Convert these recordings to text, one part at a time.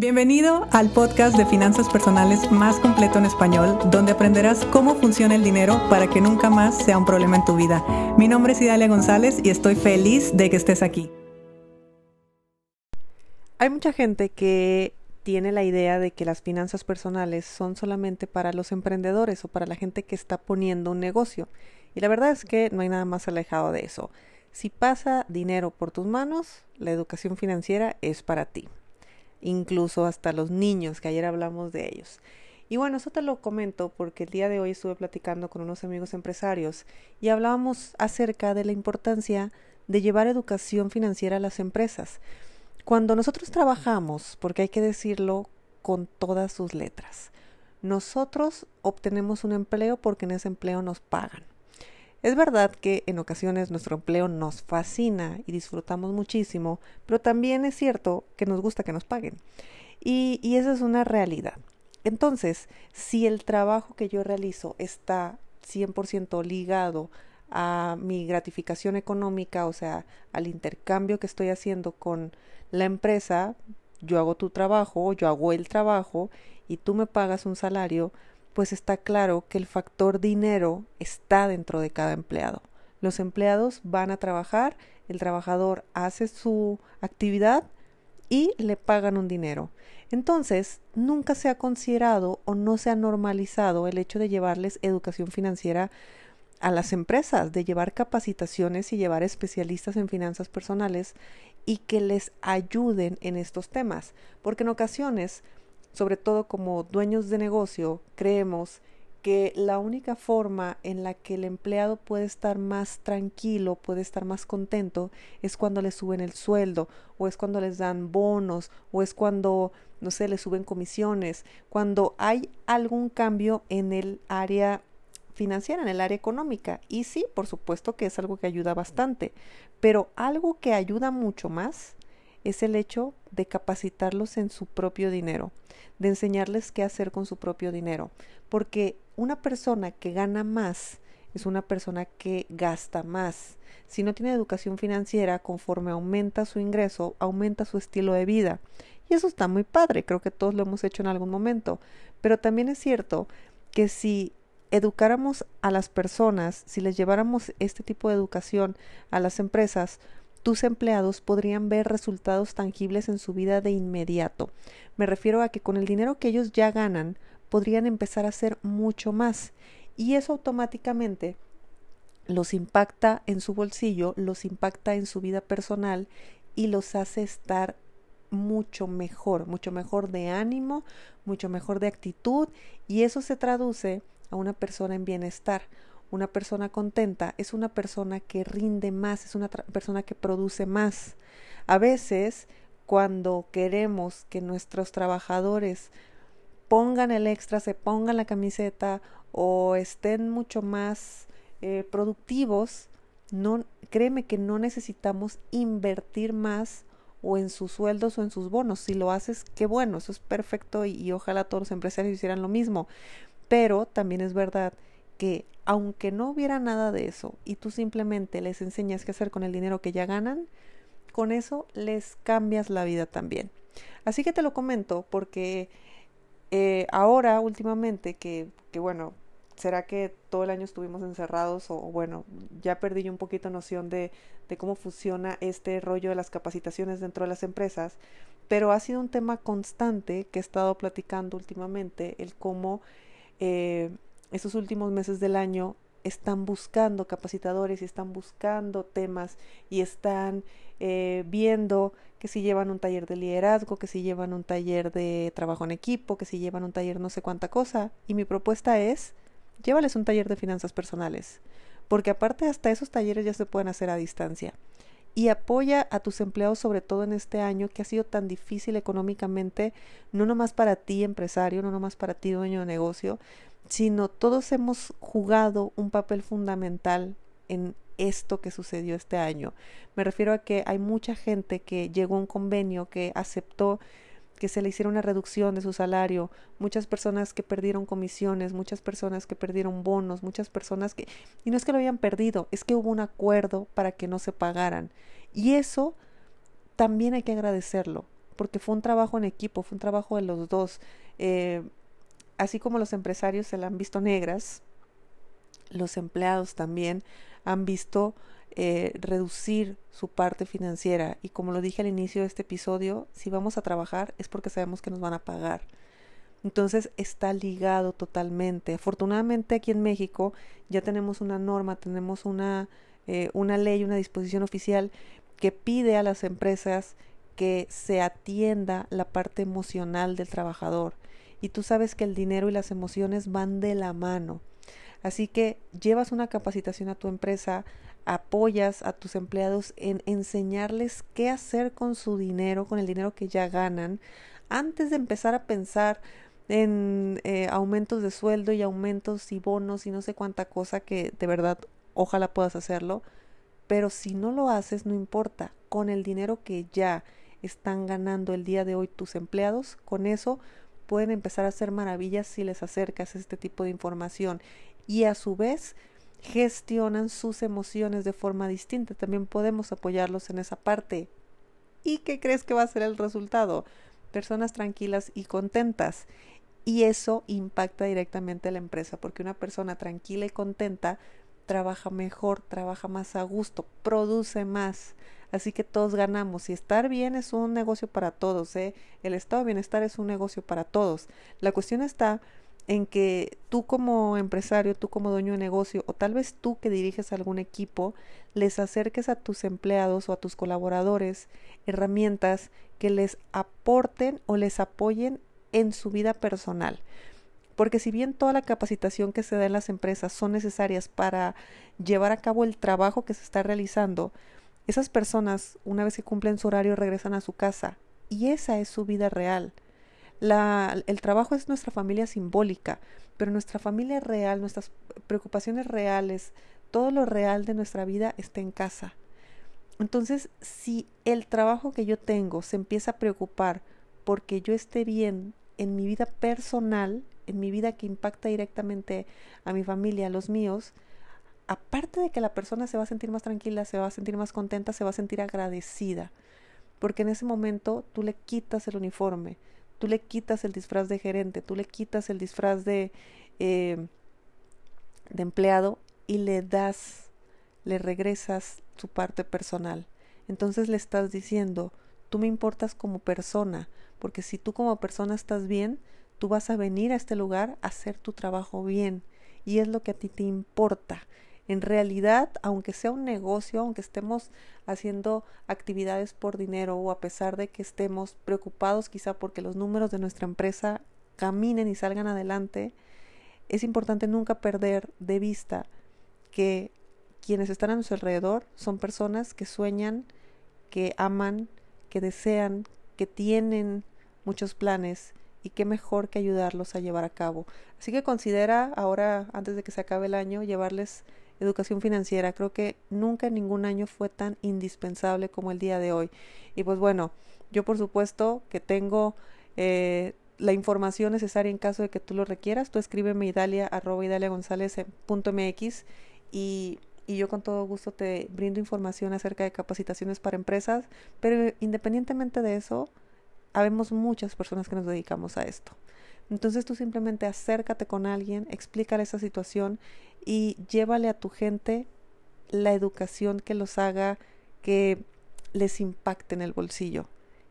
Bienvenido al podcast de finanzas personales más completo en español, donde aprenderás cómo funciona el dinero para que nunca más sea un problema en tu vida. Mi nombre es Idalia González y estoy feliz de que estés aquí. Hay mucha gente que tiene la idea de que las finanzas personales son solamente para los emprendedores o para la gente que está poniendo un negocio. Y la verdad es que no hay nada más alejado de eso. Si pasa dinero por tus manos, la educación financiera es para ti incluso hasta los niños, que ayer hablamos de ellos. Y bueno, eso te lo comento porque el día de hoy estuve platicando con unos amigos empresarios y hablábamos acerca de la importancia de llevar educación financiera a las empresas. Cuando nosotros trabajamos, porque hay que decirlo con todas sus letras, nosotros obtenemos un empleo porque en ese empleo nos pagan. Es verdad que en ocasiones nuestro empleo nos fascina y disfrutamos muchísimo, pero también es cierto que nos gusta que nos paguen. Y, y esa es una realidad. Entonces, si el trabajo que yo realizo está 100% ligado a mi gratificación económica, o sea, al intercambio que estoy haciendo con la empresa, yo hago tu trabajo, yo hago el trabajo y tú me pagas un salario, pues está claro que el factor dinero está dentro de cada empleado. Los empleados van a trabajar, el trabajador hace su actividad y le pagan un dinero. Entonces, nunca se ha considerado o no se ha normalizado el hecho de llevarles educación financiera a las empresas, de llevar capacitaciones y llevar especialistas en finanzas personales y que les ayuden en estos temas, porque en ocasiones sobre todo como dueños de negocio, creemos que la única forma en la que el empleado puede estar más tranquilo, puede estar más contento, es cuando le suben el sueldo, o es cuando les dan bonos, o es cuando, no sé, le suben comisiones, cuando hay algún cambio en el área financiera, en el área económica. Y sí, por supuesto que es algo que ayuda bastante, pero algo que ayuda mucho más es el hecho de capacitarlos en su propio dinero, de enseñarles qué hacer con su propio dinero, porque una persona que gana más es una persona que gasta más. Si no tiene educación financiera, conforme aumenta su ingreso, aumenta su estilo de vida. Y eso está muy padre, creo que todos lo hemos hecho en algún momento. Pero también es cierto que si educáramos a las personas, si les lleváramos este tipo de educación a las empresas, tus empleados podrían ver resultados tangibles en su vida de inmediato. Me refiero a que con el dinero que ellos ya ganan, podrían empezar a hacer mucho más. Y eso automáticamente los impacta en su bolsillo, los impacta en su vida personal y los hace estar mucho mejor, mucho mejor de ánimo, mucho mejor de actitud y eso se traduce a una persona en bienestar. Una persona contenta es una persona que rinde más, es una persona que produce más. A veces, cuando queremos que nuestros trabajadores pongan el extra, se pongan la camiseta o estén mucho más eh, productivos, no, créeme que no necesitamos invertir más o en sus sueldos o en sus bonos. Si lo haces, qué bueno, eso es perfecto y, y ojalá todos los empresarios hicieran lo mismo. Pero también es verdad que aunque no hubiera nada de eso y tú simplemente les enseñas qué hacer con el dinero que ya ganan, con eso les cambias la vida también. Así que te lo comento porque eh, ahora últimamente que, que bueno, ¿será que todo el año estuvimos encerrados o bueno, ya perdí yo un poquito noción de, de, cómo funciona este rollo de las capacitaciones dentro de las empresas? Pero ha sido un tema constante que he estado platicando últimamente, el cómo eh, estos últimos meses del año están buscando capacitadores y están buscando temas y están eh, viendo que si llevan un taller de liderazgo, que si llevan un taller de trabajo en equipo, que si llevan un taller no sé cuánta cosa. Y mi propuesta es, llévales un taller de finanzas personales, porque aparte hasta esos talleres ya se pueden hacer a distancia. Y apoya a tus empleados sobre todo en este año que ha sido tan difícil económicamente, no nomás para ti empresario, no nomás para ti dueño de negocio, sino todos hemos jugado un papel fundamental en esto que sucedió este año. Me refiero a que hay mucha gente que llegó a un convenio, que aceptó que se le hiciera una reducción de su salario, muchas personas que perdieron comisiones, muchas personas que perdieron bonos, muchas personas que... Y no es que lo hayan perdido, es que hubo un acuerdo para que no se pagaran. Y eso también hay que agradecerlo, porque fue un trabajo en equipo, fue un trabajo de los dos. Eh, así como los empresarios se la han visto negras, los empleados también han visto eh, reducir su parte financiera. Y como lo dije al inicio de este episodio, si vamos a trabajar es porque sabemos que nos van a pagar. Entonces está ligado totalmente. Afortunadamente aquí en México ya tenemos una norma, tenemos una, eh, una ley, una disposición oficial que pide a las empresas que se atienda la parte emocional del trabajador. Y tú sabes que el dinero y las emociones van de la mano. Así que llevas una capacitación a tu empresa, apoyas a tus empleados en enseñarles qué hacer con su dinero, con el dinero que ya ganan, antes de empezar a pensar en eh, aumentos de sueldo y aumentos y bonos y no sé cuánta cosa que de verdad ojalá puedas hacerlo. Pero si no lo haces, no importa. Con el dinero que ya están ganando el día de hoy tus empleados, con eso pueden empezar a hacer maravillas si les acercas este tipo de información. Y a su vez, gestionan sus emociones de forma distinta. También podemos apoyarlos en esa parte. ¿Y qué crees que va a ser el resultado? Personas tranquilas y contentas. Y eso impacta directamente a la empresa, porque una persona tranquila y contenta trabaja mejor, trabaja más a gusto, produce más. Así que todos ganamos. Y estar bien es un negocio para todos. ¿eh? El estado de bienestar es un negocio para todos. La cuestión está en que tú como empresario, tú como dueño de negocio o tal vez tú que diriges algún equipo, les acerques a tus empleados o a tus colaboradores herramientas que les aporten o les apoyen en su vida personal. Porque si bien toda la capacitación que se da en las empresas son necesarias para llevar a cabo el trabajo que se está realizando, esas personas, una vez que cumplen su horario, regresan a su casa y esa es su vida real. La, el trabajo es nuestra familia simbólica, pero nuestra familia real, nuestras preocupaciones reales, todo lo real de nuestra vida está en casa. Entonces, si el trabajo que yo tengo se empieza a preocupar porque yo esté bien en mi vida personal, en mi vida que impacta directamente a mi familia, a los míos, aparte de que la persona se va a sentir más tranquila, se va a sentir más contenta, se va a sentir agradecida, porque en ese momento tú le quitas el uniforme, tú le quitas el disfraz de gerente, tú le quitas el disfraz de, eh, de empleado y le das, le regresas su parte personal. Entonces le estás diciendo, tú me importas como persona, porque si tú como persona estás bien, tú vas a venir a este lugar a hacer tu trabajo bien y es lo que a ti te importa. En realidad, aunque sea un negocio, aunque estemos haciendo actividades por dinero o a pesar de que estemos preocupados quizá porque los números de nuestra empresa caminen y salgan adelante, es importante nunca perder de vista que quienes están a nuestro alrededor son personas que sueñan, que aman, que desean, que tienen muchos planes y qué mejor que ayudarlos a llevar a cabo. Así que considera ahora, antes de que se acabe el año, llevarles educación financiera. Creo que nunca en ningún año fue tan indispensable como el día de hoy. Y pues bueno, yo por supuesto que tengo eh, la información necesaria en caso de que tú lo requieras. Tú escríbeme idalia arroba mx y, y yo con todo gusto te brindo información acerca de capacitaciones para empresas. Pero independientemente de eso, habemos muchas personas que nos dedicamos a esto. Entonces tú simplemente acércate con alguien, explícale esa situación y llévale a tu gente la educación que los haga que les impacte en el bolsillo.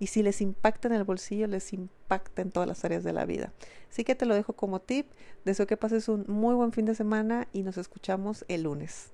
Y si les impacta en el bolsillo, les impacta en todas las áreas de la vida. Así que te lo dejo como tip. Deseo que pases un muy buen fin de semana y nos escuchamos el lunes.